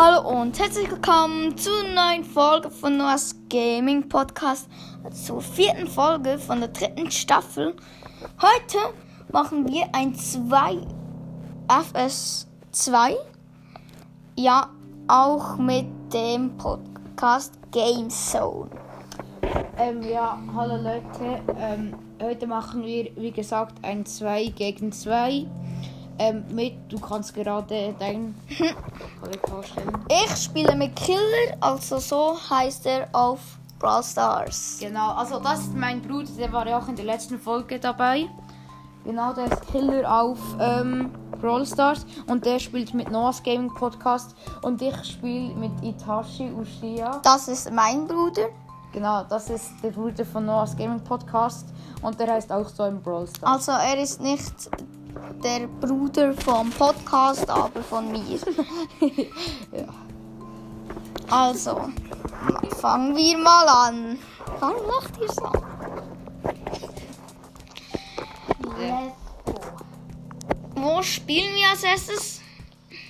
Hallo und herzlich willkommen zur neuen Folge von Noahs Gaming Podcast, zur vierten Folge von der dritten Staffel. Heute machen wir ein 2 FS2, ja, auch mit dem Podcast Game Zone. Ähm, ja, hallo Leute. Ähm, heute machen wir, wie gesagt, ein 2 gegen 2. Ähm, mit, du kannst gerade dein Kollege vorstellen. Ich spiele mit Killer, also so heißt er auf Brawl Stars. Genau, also das ist mein Bruder, der war ja auch in der letzten Folge dabei. Genau, der ist Killer auf ähm, Brawl Stars und der spielt mit Noah's Gaming Podcast und ich spiele mit Itachi Ushia. Das ist mein Bruder. Genau, das ist der Bruder von Noah's Gaming Podcast und der heißt auch so im Brawl Stars. Also er ist nicht der Bruder vom Podcast, aber von mir. ja. Also, fangen wir mal an. Warum macht ihr so? Wo spielen wir als erstes?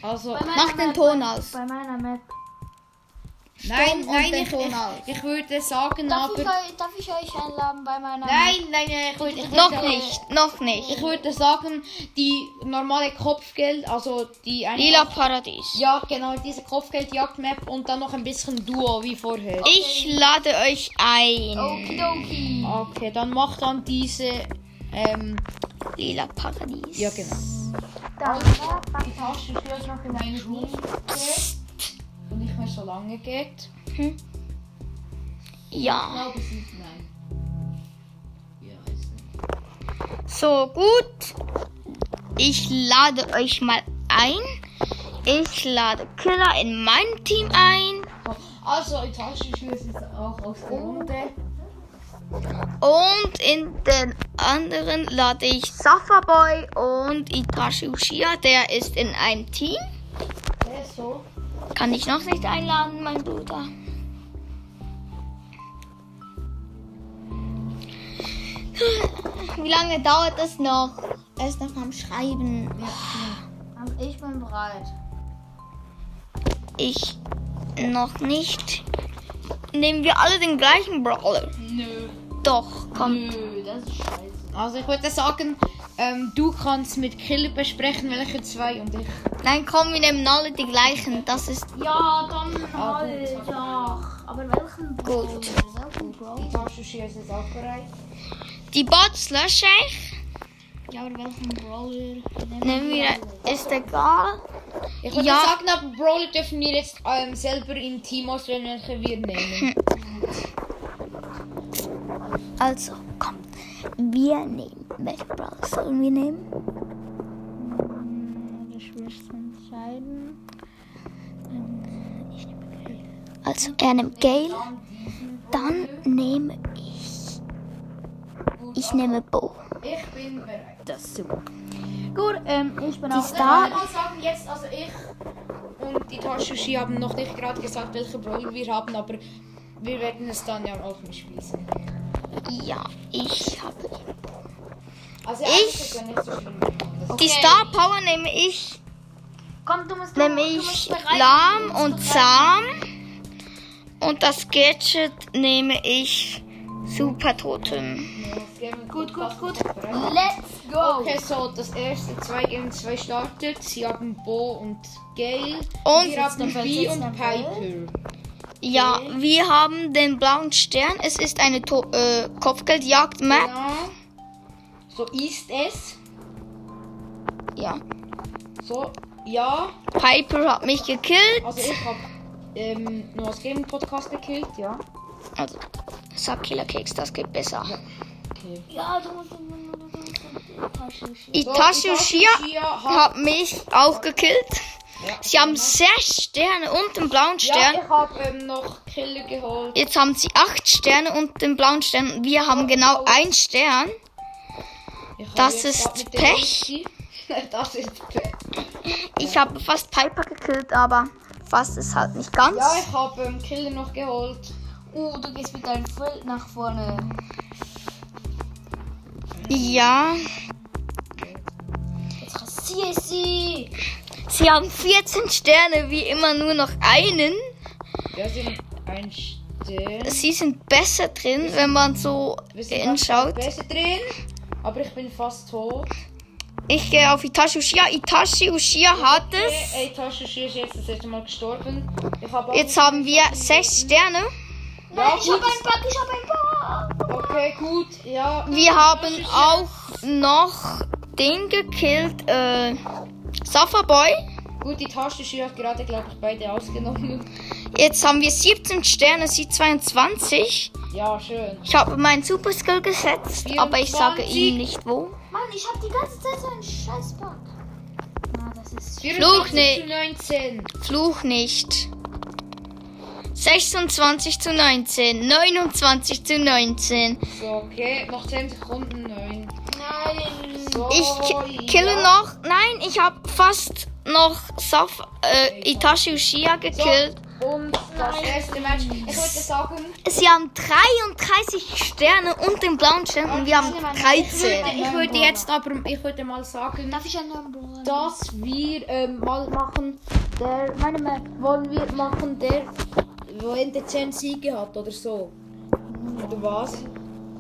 Also, Mach den Ton aus. Bei meiner Map. Nein, nein, ich, ich, ich würde sagen, Darf aber... ich, euch, darf ich euch einladen bei meiner Nein, nein, nein, ich würde, ich Noch würde, nicht, noch Ich nicht. würde sagen, die normale Kopfgeld, also die Lila Paradies. Ja, genau, diese Kopfgeldjagd-Map und dann noch ein bisschen Duo wie vorher. Ich lade euch ein. Okidoki. Okay, dann mach dann diese, ähm, Lila Paradies. ja genau. Dann Die Tasche ist noch in einen Ruf und mehr so lange geht. Ja. glaube, es ist nein. So gut. Ich lade euch mal ein. Ich lade Killer in mein Team ein. Also, Tasche ist jetzt auch aus der Runde. Und in den anderen lade ich Safaboy und Itachi Uchiha. Der ist in einem Team. Der ist so. Kann ich noch nicht einladen, mein Bruder. Wie lange dauert das noch? Er ist noch am Schreiben. Ich bin bereit. Ich noch nicht. Nehmen wir alle den gleichen Brawler? Nö. Doch, komm. Nö, das ist scheiße. Also, ich würde sagen, ähm, du kannst mit Killer besprechen, welche zwei und ich. Nein, komm, wir nehmen alle die gleichen. Das ist Ja, dann Ah, halt. Ja. Aber welchen Gut. Die Bots lösche ich. Ja, aber welchen Brawler? Nehmen wir, ist egal. Ich würde Ja. sagen, aber Brawler dürfen wir jetzt ähm, selber im Team auswählen, welche wir nehmen. Also. Wir nehmen. Welche Brawler sollen wir nehmen? Das schwierigste zu entscheiden. Also, er nimmt Gale. Dann nehme ich. Ich nehme Bo. Ich bin bereit. Das ist super. Gut, ähm, ich bin Die auch Star- Ich sagen, jetzt, also ich und die Taschushi haben noch nicht gerade gesagt, welche Brawler wir haben, aber wir werden es dann ja auch nicht schließen. Ja, ich habe. Also Ich- eigentlich ist ja nicht so Die Star Power nehme ich. Komm, du musst Nehme ich lahm und zahm. Und das Gadget nehme ich Super Totem. Gut, gut, gut. Let's go. Okay, so das erste 2 gegen 2 startet. Sie haben Bo und Gale. Und wir haben B und noch Piper. ja, wir haben den blauen Stern. Es ist eine to äh, Kopfgeldjagd-Map. Genau. So ist es. Ja. So, ja. Piper hat mich gekillt. Also ich habe ähm, nur aus Gaming Podcast gekillt, ja. Also, sag Killer Keks, das geht besser. Okay. Ja, du musst. Uchiha hat, hat mich auch gekillt. Ja. Sie haben sechs Sterne und den blauen ja, Stern. ich habe ähm, noch Killer geholt. Jetzt haben sie acht Sterne und den blauen Stern. Wir haben genau einen Stern. Ich habe Das ist Pech. Das ist Pech. Ich habe fast Piper gekillt, aber fast ist halt nicht ganz. Ja, ich habe ähm, Killer noch geholt. Oh, du gehst mit deinem Feld nach vorne. Ja, Jetzt rasiere ich sie. Sie haben 14 Sterne, wie immer nur noch einen. Wir sind ein Stern. Sie sind besser drin, wenn man so Wir sind hinschaut. besser drin. Aber ich bin fast tot. Ich gehe auf Itachi Uchiha. Itachi Uchiha hat es. Ey, Tasche ist jetzt das erste Mal gestorben. Ich hab Jetzt haben wir 6 Sterne. Ja, Ich hab gut. einen Bug, ich hab einen Bug. Okay, gut. Ja. Wir haben auch noch den gekillt. Äh, Safa Boy. Gut, die Taschenschüler hat gerade, glaube ich, beide ausgenommen. Jetzt haben wir 17 Sterne, sie 22. Ja, schön. Ich habe meinen Super Skill gesetzt, aber ich sage 24. Ihnen nicht wo. Mann, ich hab die ganze Zeit so einen scheiß Bug. Na, das ist... 24 nicht. zu 19. Fluch nicht. 26 zu 19, 29 zu 19. So, okay. Noch 10 Sekunden. 9. Nein. So, Ich ki kille noch. Nein, ich habe fast noch Saf äh, Itachi Uchiha gekillt. Und das erste Match. Ich würde sagen, Sie haben 33 Sterne und den blauen Stern und wir haben 13. ich würde jetzt aber, ich würde mal sagen, dass wir ähm, mal machen, der, meine Map, wollen wir machen, der, wo Ende 10 Siege hat oder so. Oder was?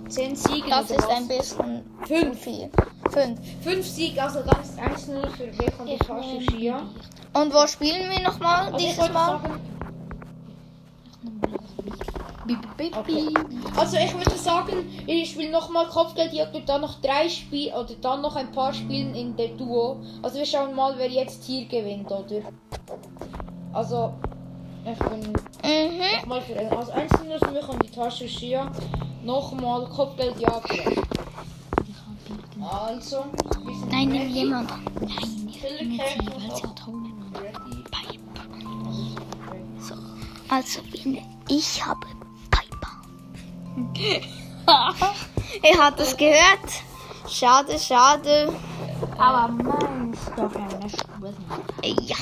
10 Siege Das ist ein bisschen zu Fünf. viel. Fünf. 5 Siege, also das ist 1-0 für Weg von der Schia. Und wo spielen wir nochmal Also ich dieses Mal? sagen, Also ich würde sagen, ich spiele nochmal Kopfgeldjagd und dann noch drei Spiele oder dann noch ein paar Spielen in der Duo. Also wir schauen mal, wer jetzt hier gewinnt, oder? Also ich bin Mhm. nochmal für ein, also eins nur für mich und die Tasche Schia. Nochmal Kopfgeldjagd. Also, wir sind Nein, nimm jemand. Nein, Killer nicht sie, weil sie hat Hunger. ready. So. Also, ich habe Piper. er hat es gehört. Schade, schade. Aber Mann, ist doch eine Spur. Ja.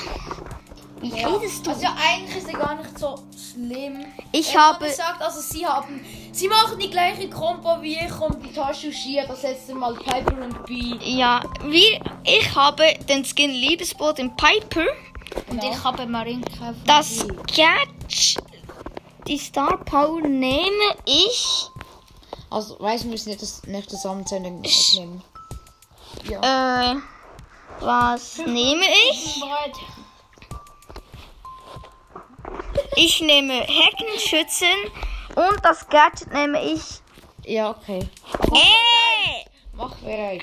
Du? Also ja, eigentlich ist er gar nicht so schlimm. Ich Er hat habe. gesagt, also sie haben, sie machen die gleiche Kombo wie ich und die Tasche Shia, das letzte Mal Piper und B. Ja, wie, ich habe den Skin Liebesboot in Piper. Und ich habe Marinka. Das Catch, die Star Power nehme ich. Also, weiß wir müssen nicht das nächste Zusammenzählen aufnehmen. Äh, was nehme ich? Ich nehme Heckenschützen und das Gadget nehme ich. Ja, okay. Äh! Mach bereit.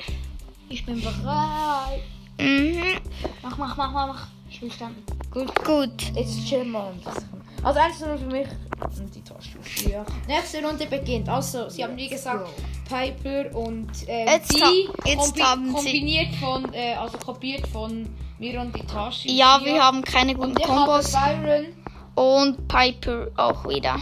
Ich bin bereit. Mhm, Mach, mach, mach, mach, mach. Ich will standen. Gut, gut. jetzt chill mal ein bisschen. Also, eins nur für mich und die Tasche Shia. Nächste Runde beginnt. Also, sie haben wie gesagt Piper und äh, Jetzt ha- jetzt haben sie- kombiniert von, äh, also kopiert von mir und die Tasche Ja, wir haben keine guten Kombos. Und Piper auch wieder.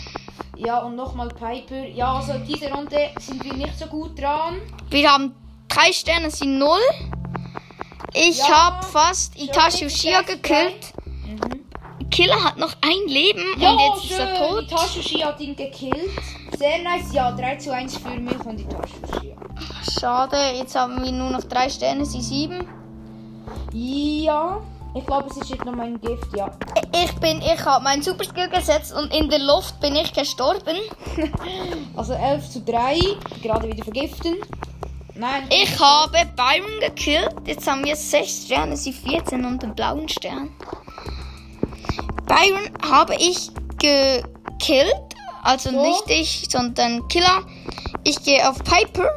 Ja, und nochmal Piper. Ja, also diese Runde sind wir nicht so gut dran. Wir haben drei Sterne, sie null. Ich Ja, habe fast Itachi Uchiha gekillt. Killer hat noch ein Leben Ja, und jetzt ist er schön. tot. Die Taschushi hat ihn gekillt. Sehr nice. Ja, 3 zu 1 für mich und die Taschushi. Schade, jetzt haben wir nur noch drei Sterne, sie sieben. Ja, ich glaube, es ist jetzt noch mein Gift, ja. Ich bin, ich habe meinen Superskill gesetzt und in der Luft bin ich gestorben. Also 11 zu 3. Gerade wieder vergiften. Nein. Ich habe Byron gekillt. Jetzt haben wir sechs Sterne, sie 14 und den blauen Stern. Byron habe ich gekillt. Also So. nicht ich, sondern Killer. Ich gehe auf Piper.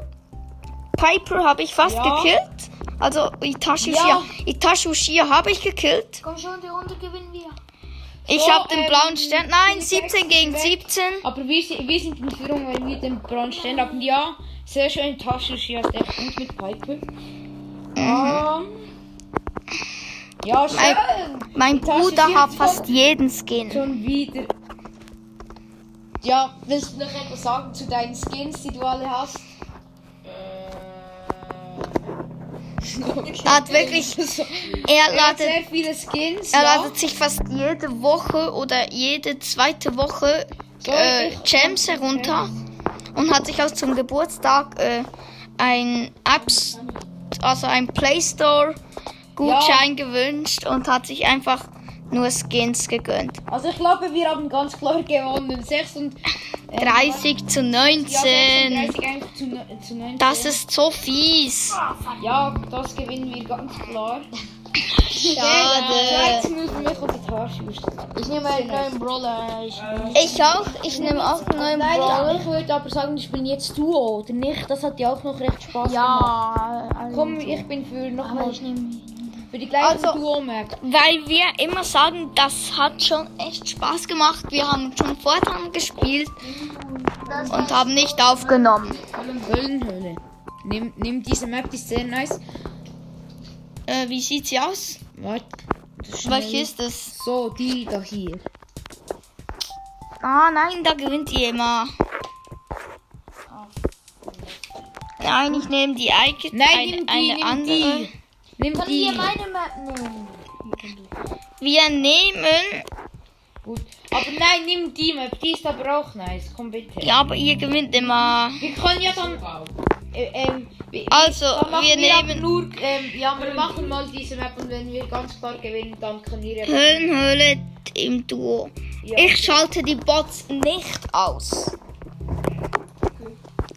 Piper habe ich fast Ja. gekillt. Also Itachi Ja. Uchiha. Itachi Uchiha habe ich gekillt. Komm schon, die Runde gewinnen wir. Ich So, habe den ähm, blauen Stern. Nein, die 17 gegen weg. 17. Aber wir, sind- wir sind in Führung, weil wir den Bronze haben. Ja, sehr schön. Taschushi hat echt gut mit Piper. Ähm, ja, schön. Mein Itachi Bruder Uchiha hat ist fast jeden Skin. Schon wieder. Ja, willst du noch etwas sagen zu deinen Skins, die du alle hast? Er hat wirklich, er Er hat sehr viele Skins. Er ja. ladet sich fast jede Woche oder jede zweite Woche äh, Gems herunter und hat sich auch zum Geburtstag äh, ein Apps, also ein Play Store Gutschein gewünscht und hat sich einfach nur Skins gegönnt. Also ich glaube, wir haben ganz klar gewonnen. 6 und... äh, 30 zu Ja, 19. 36 eigentlich zu, ne- zu 19. Das ist so fies. Ja, das gewinnen wir ganz klar. Schade. 13 für mich und die Tarschuhe. Ich nehme einen neuen Brawler. Ich, Ich auch. Ich nehme auch einen neuen Brawler. ich würde aber sagen, die spielen jetzt Duo, oder nicht? Das hat ja auch noch recht Spaß gemacht. ja, also, Komm, ich bin für nochmal ich. Für die gleiche Also- Duo-Map. Weil wir immer sagen, das hat schon echt Spaß gemacht. Wir haben schon vorher gespielt und haben nicht aufgenommen. Höllenhöhle. Nimm, nimm diese Map, die ist sehr nice. Äh, wie sieht sie aus? Warte. Welche ist es? So, die da hier. Ah, nein, da gewinnt die immer. Nein, ich nehme die Eike. Nein, ein- nimm die, eine nimm andere. die. Nimm Kann die. ihr meine Map nehmen? Wir nehmen. Gut. Aber nein, nimm die Map, die ist aber auch nice. Komm bitte. Ja, aber ihr gewinnt immer. Wir können ja dann. Äh, ähm, wir- Also, wir aber nehmen- Nur, ähm, ja, wir machen mal diese Map und wenn wir ganz klar gewinnen, dann können wir. Höhlenhöhle im Duo. Ja. Ich schalte die Bots nicht aus.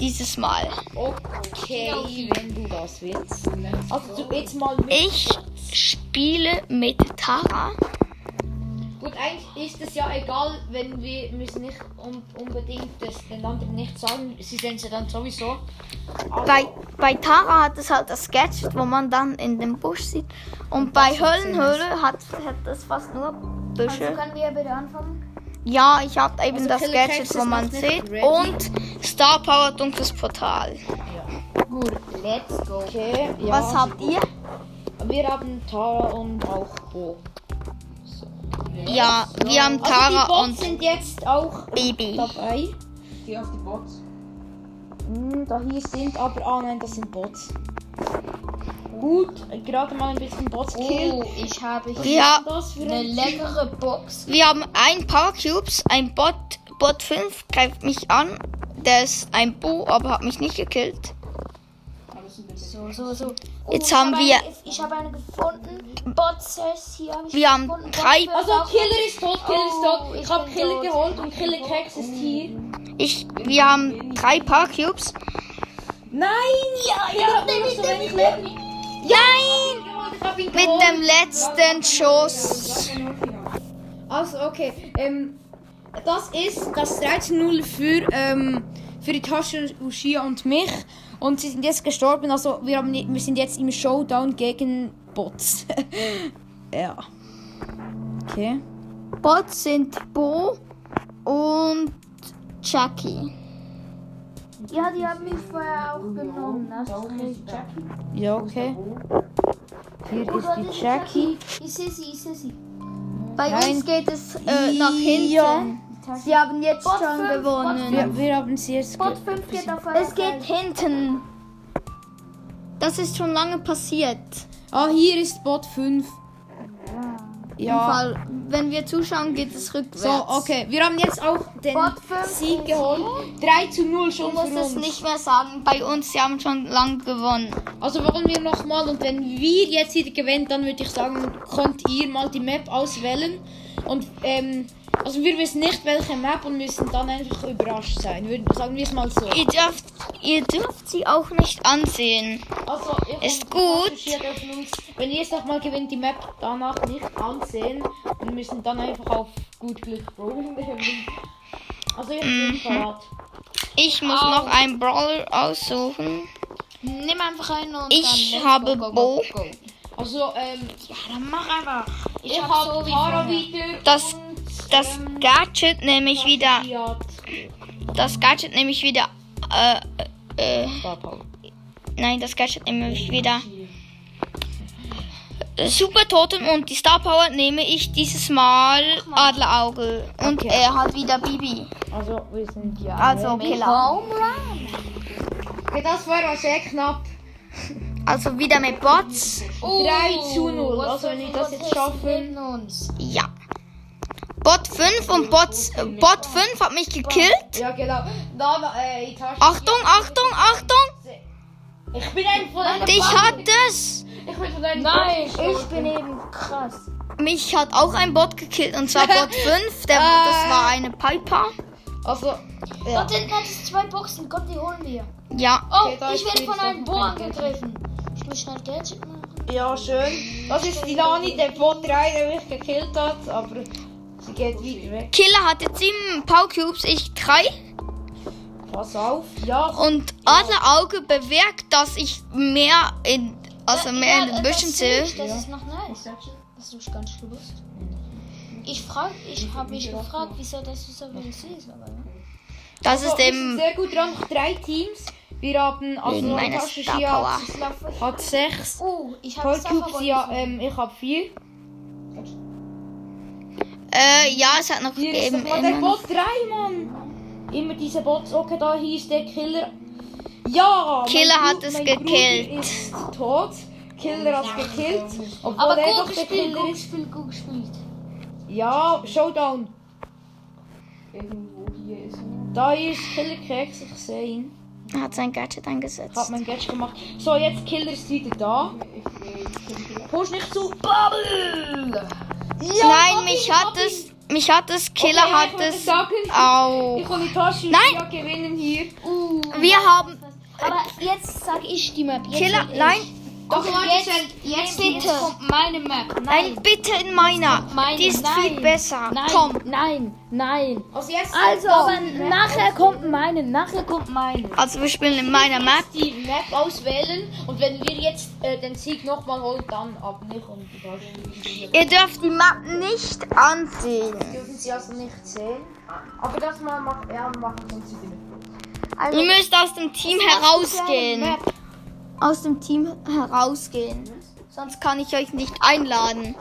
Dieses Mal. Okay, wenn du das willst. Also du jetzt mal mit. Ich spiele mit Tara. Gut, eigentlich ist es ja egal, wenn wir müssen nicht un unbedingt das den anderen nicht sagen. Sie sehen es ja dann sowieso. Aber Bei, bei Tara hat es halt das Gadget, wo man dann in dem Busch sieht. Und bei Höllenhöhle hat, hat es fast nur Also Büsche. können wir bitte anfangen? Ja, ich habe eben Also das Killer Gadget, wo man sieht. ready. Und Star Power Dunkles Portal. gut, Let's go. okay. Ja. Was habt ihr? Wir haben Tara und auch Bo. Ja, wir haben Also die Tara Bots und sind jetzt auch Baby. dabei. Geh auf die Bots. Hm, da hier sind aber. Ah nein, das sind Bots. Gut, gerade mal ein bisschen Bots killen. Oh, ich habe hier Ja, Das für eine ein leckere Box. wir haben ein Power Cubes, ein Bot, Bot 5 greift mich an. Der ist ein Bo, aber hat mich nicht gekillt. So, so, so. Jetzt ich haben habe wir- Eine, ich habe eine gefunden. Botzes hier habe ich Wir haben gefunden. drei- Botzes Also Killer ist tot, Killer ist tot. Oh, Ich ich habe Killer tot. geholt und Killer Kex ist hier. Ich, wir haben drei Power Cubes. Nein! Ja, Killer hat nur noch so wenig Leben. Nein! Mit dem letzten Schuss. Also, okay. Ähm, das ist das 13-0 für, ähm, für die Tasche Ushia und mich. Und sie sind jetzt gestorben. Also, wir, haben, wir sind jetzt im Showdown gegen Bots. ja. Okay. Bots sind Bo und Jackie. Ja, die haben mich vorher auch genommen. Das ist richtig. Ja, okay. Hier Oh ist Gott, die Jackie. Ich sehe sie, ich sehe sie. Bei Nein. uns geht es äh, nach hinten. Ja. Sie haben jetzt Bot schon fünf, gewonnen. Wir, wir haben sie jetzt. Bot ge- 5 geht auf Es geht hinten. Das ist schon lange passiert. Ah, hier ist Bot 5. Ja. Fall, wenn wir zuschauen, geht es rückwärts. So, okay. Wir haben jetzt auch den Sieg geholt. 3 zu 0 Du schon musst für es uns. nicht mehr sagen. Bei uns, sie haben schon lang gewonnen. Also wollen wir nochmal und wenn wir jetzt wieder gewinnen, dann würde ich sagen, könnt ihr mal die Map auswählen. Und ähm, also wir wissen nicht welche Map und müssen dann einfach überrascht sein. Wir, sagen wir es mal so. Ihr dürft, ihr dürft sie auch nicht ansehen. Also ich Ist gut. Uns, wenn ihr es nochmal gewinnt, die Map danach nicht ansehen und müssen dann einfach auf gut Glück rollen. Also ich bin Mhm. parat. Ich muss noch einen Brawler aussuchen. Nimm einfach einen und Ich dann habe go, go, Bo. go, go. Also ähm, Ja, dann mach einfach. Ich, ich hab habe so wie Tara wieder Das, das Gadget nehme ich wieder. Das Gadget nehme ich wieder. Äh, äh, Power. nein, das Gadget nehme ich wieder. Äh, Super Totem und die Star Power nehme ich dieses Mal Adlerauge. Und Okay. er hat wieder Bibi. Also wir sind ja. Also Killer. Okay, das war sehr knapp. Also wieder mit Bots. 3 zu 0. was Also wenn ich das jetzt schaffe. Ja. Bot 5 und Bots, äh, Bot 5 hat mich gekillt. Ja genau. Da äh. Achtung, Achtung, Achtung. Ich bin ein von einer Dich hat es. Ich bin von deinem Nein, Bot ich bin eben krass. Mich hat auch ein Bot gekillt und zwar Bot 5. Der, das war eine Piper. Also, ja. Dort hinten hat es zwei Boxen. Komm, die holen wir. Ja. Oh, Okay, ich werde von einem Bo angegriffen. Ich muss schnell Gadget machen. ja, schön. Das ist die Lani, der Bot 3, der mich gekillt hat, aber Killer hatte 7 Power Cubes, ich 3. Pass auf. Ja, Und Adlerauge bewirkt, dass ich mehr in, also mehr in den Büschen sehe Das ist noch nice. Das gar nicht gewusst. Ich frage, ich habe mich gefragt, wieso das so viel siehst. Aber, ne? Das Also, ist eben sehr gut dran. Noch drei Teams. Wir haben also Schia Power. hat, hat sechs. Oh, ich habe Cubes, ja, ähm, ich habe vier. Äh, ja, es hat noch Hier ist gegeben. doch mal der Bot 3, Mann. Immer diese Bots. Okay, da hieß der Killer. Ja! mein Killer hat es gekillt. Bruder ist tot. Killer hat es gekillt. Obwohl Aber er doch der gespielt, Killer gut ist. gespielt, gut gespielt. Ja, Showdown. Da ist Killer Keks, ich sehe ihn. Er hat sein Gadget eingesetzt. mein Gadget gemacht. So, jetzt Killer ist wieder da. Push nicht zu. Bubble! Nein, mich hat es, mich hat es, Killer Okay, hat es sagen, auch. Ich und die Tasche Nein. ja gewinnen hier. Uh, Wir haben, aber jetzt sage ich die Map. Jetzt Killer, sag nein, Doch, Okay, Leute, jetzt, sind- jetzt, bitte. jetzt kommt meine Map. nein, bitte in meiner. Meine, Die ist nein. viel besser. Nein, Komm. nein, nein. Also jetzt. Also, aber nachher kommt meine, nachher kommt meine. Also wir spielen in meiner Map. die Map auswählen und wenn wir jetzt äh, den Sieg nochmal holen, dann ab nicht und. Ihr dürft die Map nicht ansehen. Dürfen sie also nicht sehen. Aber das mal macht er machen wieder mit. Also, Ihr müsst aus dem Team herausgehen. Map. Aus dem Team herausgehen. Sonst kann ich euch nicht einladen.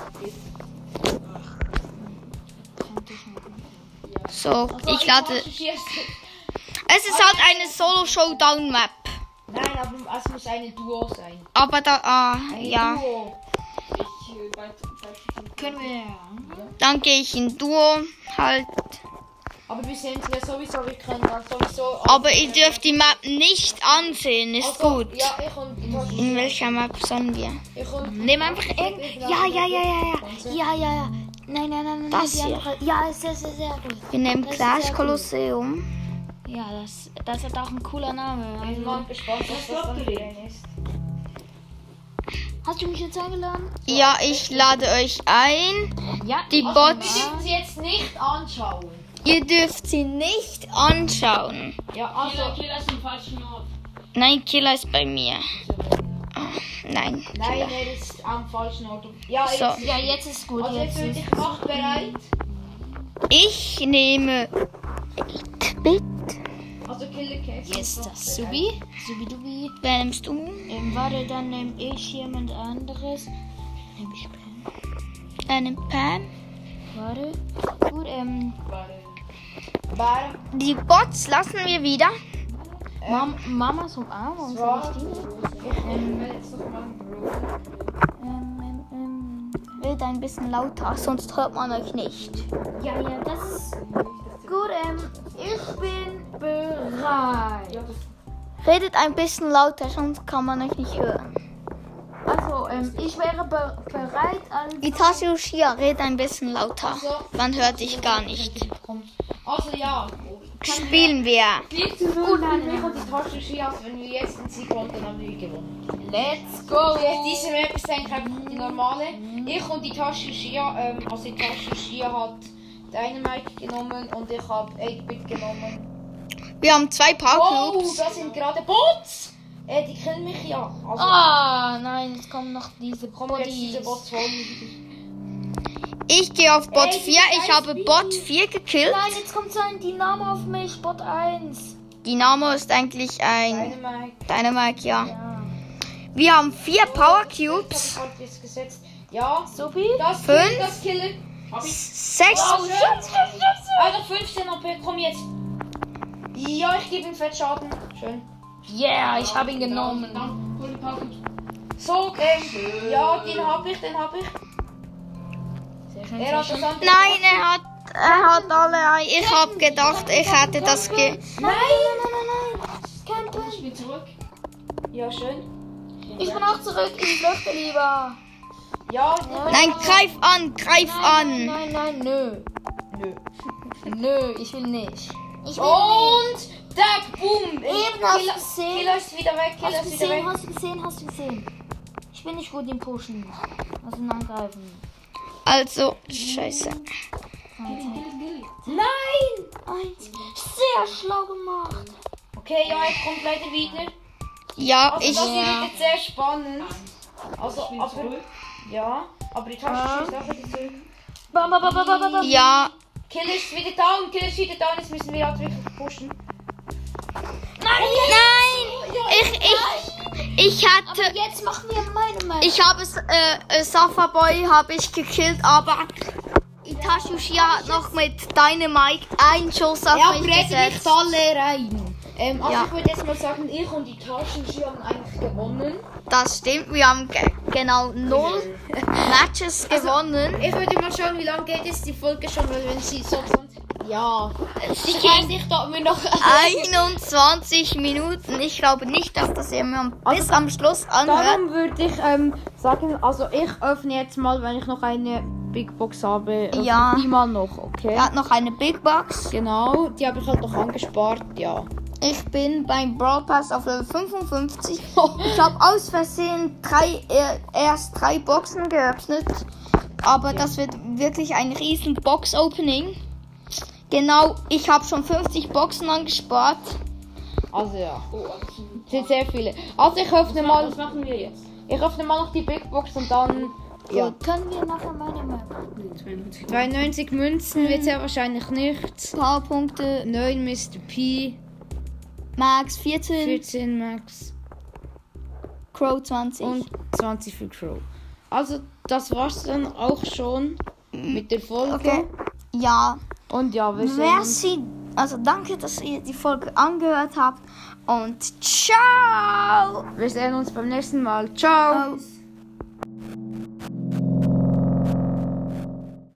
So, ich lade. Es ist halt eine Solo-Showdown-Map. Nein, aber es muss eine Duo sein. Aber da, ah, ja. Duo. Können wir. Dann gehe ich in Duo halt. Aber wir sehen sie ja sowieso, wir können dann sowieso. Aber ihr dürft die Map nicht ansehen, ist Also, gut. Ja, ich und. In welcher Map sollen wir? Ich und. Nehmen einfach irgend. Ja, ja, ja, ja, ja. Ja, ja, ja. Nein, nein, nein, nein. Das hier. Ja, ist sehr, sehr, sehr gut. Wir nehmen Das gut. Kolosseum. Ja, das, das hat auch ein cooler Name. Ich Also, mal gespannt, was das dann ist. hast du mich jetzt eingeladen? Ja, ich lade euch ein. Ja. Die Wir Bots. dürfen sie jetzt nicht anschauen. Ihr dürft sie nicht anschauen. Ja, also. Nein, Killer ist bei mir. Oh, nein, Nein, Killer. er ist am falschen Ort. Ja, So. jetzt. Ja, jetzt ist gut. Also jetzt ist ich bereit. Ich nehme 8-Bit. Also Killer Case. Jetzt das Subi. Subi Dubi. Wer nimmst du? Ähm, warte, dann nehme ich jemand anderes. Nehme ich Pam. Eine Pam. Warte. Gut, ähm. Bar. Die Bots lassen wir wieder. Mam Mama zum Arm. Und soll ich die nehmen? Ich will jetzt noch mal Ähm, ähm, ähm. Red ein bisschen lauter, sonst hört man euch nicht. Ja, ja, das ist. Gut, ähm. Ich bin bereit. Redet ein bisschen lauter, sonst kann man euch nicht hören. Also, ähm, ich wäre be bereit als. Itachi Ushia, red ein bisschen lauter. Man hört dich gar nicht. Also ja. Spielen wir. 4 zu 0 für mich und die Tasche Skias. Wenn wir jetzt den Sieg holen, dann haben wir gewonnen. Let's go! Also jetzt diese Map ist eigentlich einfach die normale. Ich und die Tasche Skia, ähm, also die Tasche Skia hat Dynamite genommen und ich habe 8-Bit genommen. Wir haben zwei Power Oh, das sind gerade Bots! Äh, die kennen mich ja. Also Ah, nein, jetzt kommen noch diese kommen jetzt diese. Bots holen. Ich gehe auf Bot Ey, 4. Ich habe Bot 4 gekillt. Nein, jetzt kommt so ein Dynamo auf mich, Bot 1. Dynamo ist eigentlich ein Dynamite. Dynamite, ja. Ja. Wir haben vier Power Ich Cubes. habe jetzt gesetzt. Ja, Sophie? das Fünf. Kill, das Killer. Sechs. Oh, schön. Also 15 AP, komm jetzt. Ja, ich gebe ihm Fettschaden. Schön. Yeah, ich habe ihn genommen. So, ähm, ja, den habe ich, den habe ich. Er hat das andere. Nein, er hat, er hat alle. ein- Ich habe gedacht, ich hätte das ge. Nein, nein, nein, nein, nein. Kein Plan. Ja, schön. Ich bin auch zurück. Ich flüchte lieber. Ja, Nein, greif an, greif an. Nein, nein, nö. Nö. Nö, ich will nicht. Ich will Und Tag, boom! Eben, hast du gesehen? Killer ist wieder weg, du ist wieder gesehen, weg. hast du gesehen, hast du gesehen? Ich bin nicht gut im Pushen. Lass ihn angreifen. Also, scheiße. Nein! Eins. Sehr schlau gemacht. Okay, ja, er kommt leider wieder. Ja, Also ich. das wird sehr spannend. Also, aber... Ja, aber die Tasche ist auch wieder zurück. Bam, bam, bam, bam, bam, bam. Ja, Killer ist wieder und Killer ist wieder und jetzt müssen wir halt wirklich pushen. nein! Ich, ich, ich Aber hatte. jetzt machen wir meine Meinung. Ich habe es, äh, äh, Safa Boy habe ich gekillt, aber Itachi Uchiha hat noch mit Dynamite einen Schuss auf Ja, mich aber jetzt nicht gesetzt. alle rein. Ähm, also Ja. ich würde jetzt mal sagen, ich und die Taschen haben eigentlich gewonnen. Das stimmt, wir haben ge genau null Matches gewonnen. Ich würde mal schauen, wie lange geht jetzt die Folge schon, weil wenn sie so 20... Ja. Ich weiß nicht, ob wir noch. 21 Minuten. Ich glaube nicht, dass das jemand bis am Schluss anhört. Darum würde ich ähm, sagen, also ich öffne jetzt mal, wenn ich noch eine Big Box habe. Ja. Die mal noch, okay? Er hat noch eine Big Box. Genau, die habe ich halt noch angespart, ja. Ich bin beim Brawl Pass auf Level 55. Ich habe aus Versehen drei, erst drei Boxen geöffnet. Aber das wird wirklich ein riesen Box-Opening. Genau, ich habe schon 50 Boxen angespart. Also ja. Es sind sehr viele. Also ich öffne mal, Was machen wir jetzt? ich öffne mal noch die Big Box und dann... Ja. Gut, können wir nachher meine Meinung. 92. 92 Münzen wird sehr wahrscheinlich nichts. Powerpunkte, 9 Mr. P, Max 14, 14 Max Crow 20. und 20 für Crow. Also das war's dann auch schon mit der Folge. okay. Ja, Und ja, wir sehen uns. merci. Also danke, dass ihr die Folge angehört habt. Und ciao! Wir sehen uns beim nächsten Mal. Ciao! Aus.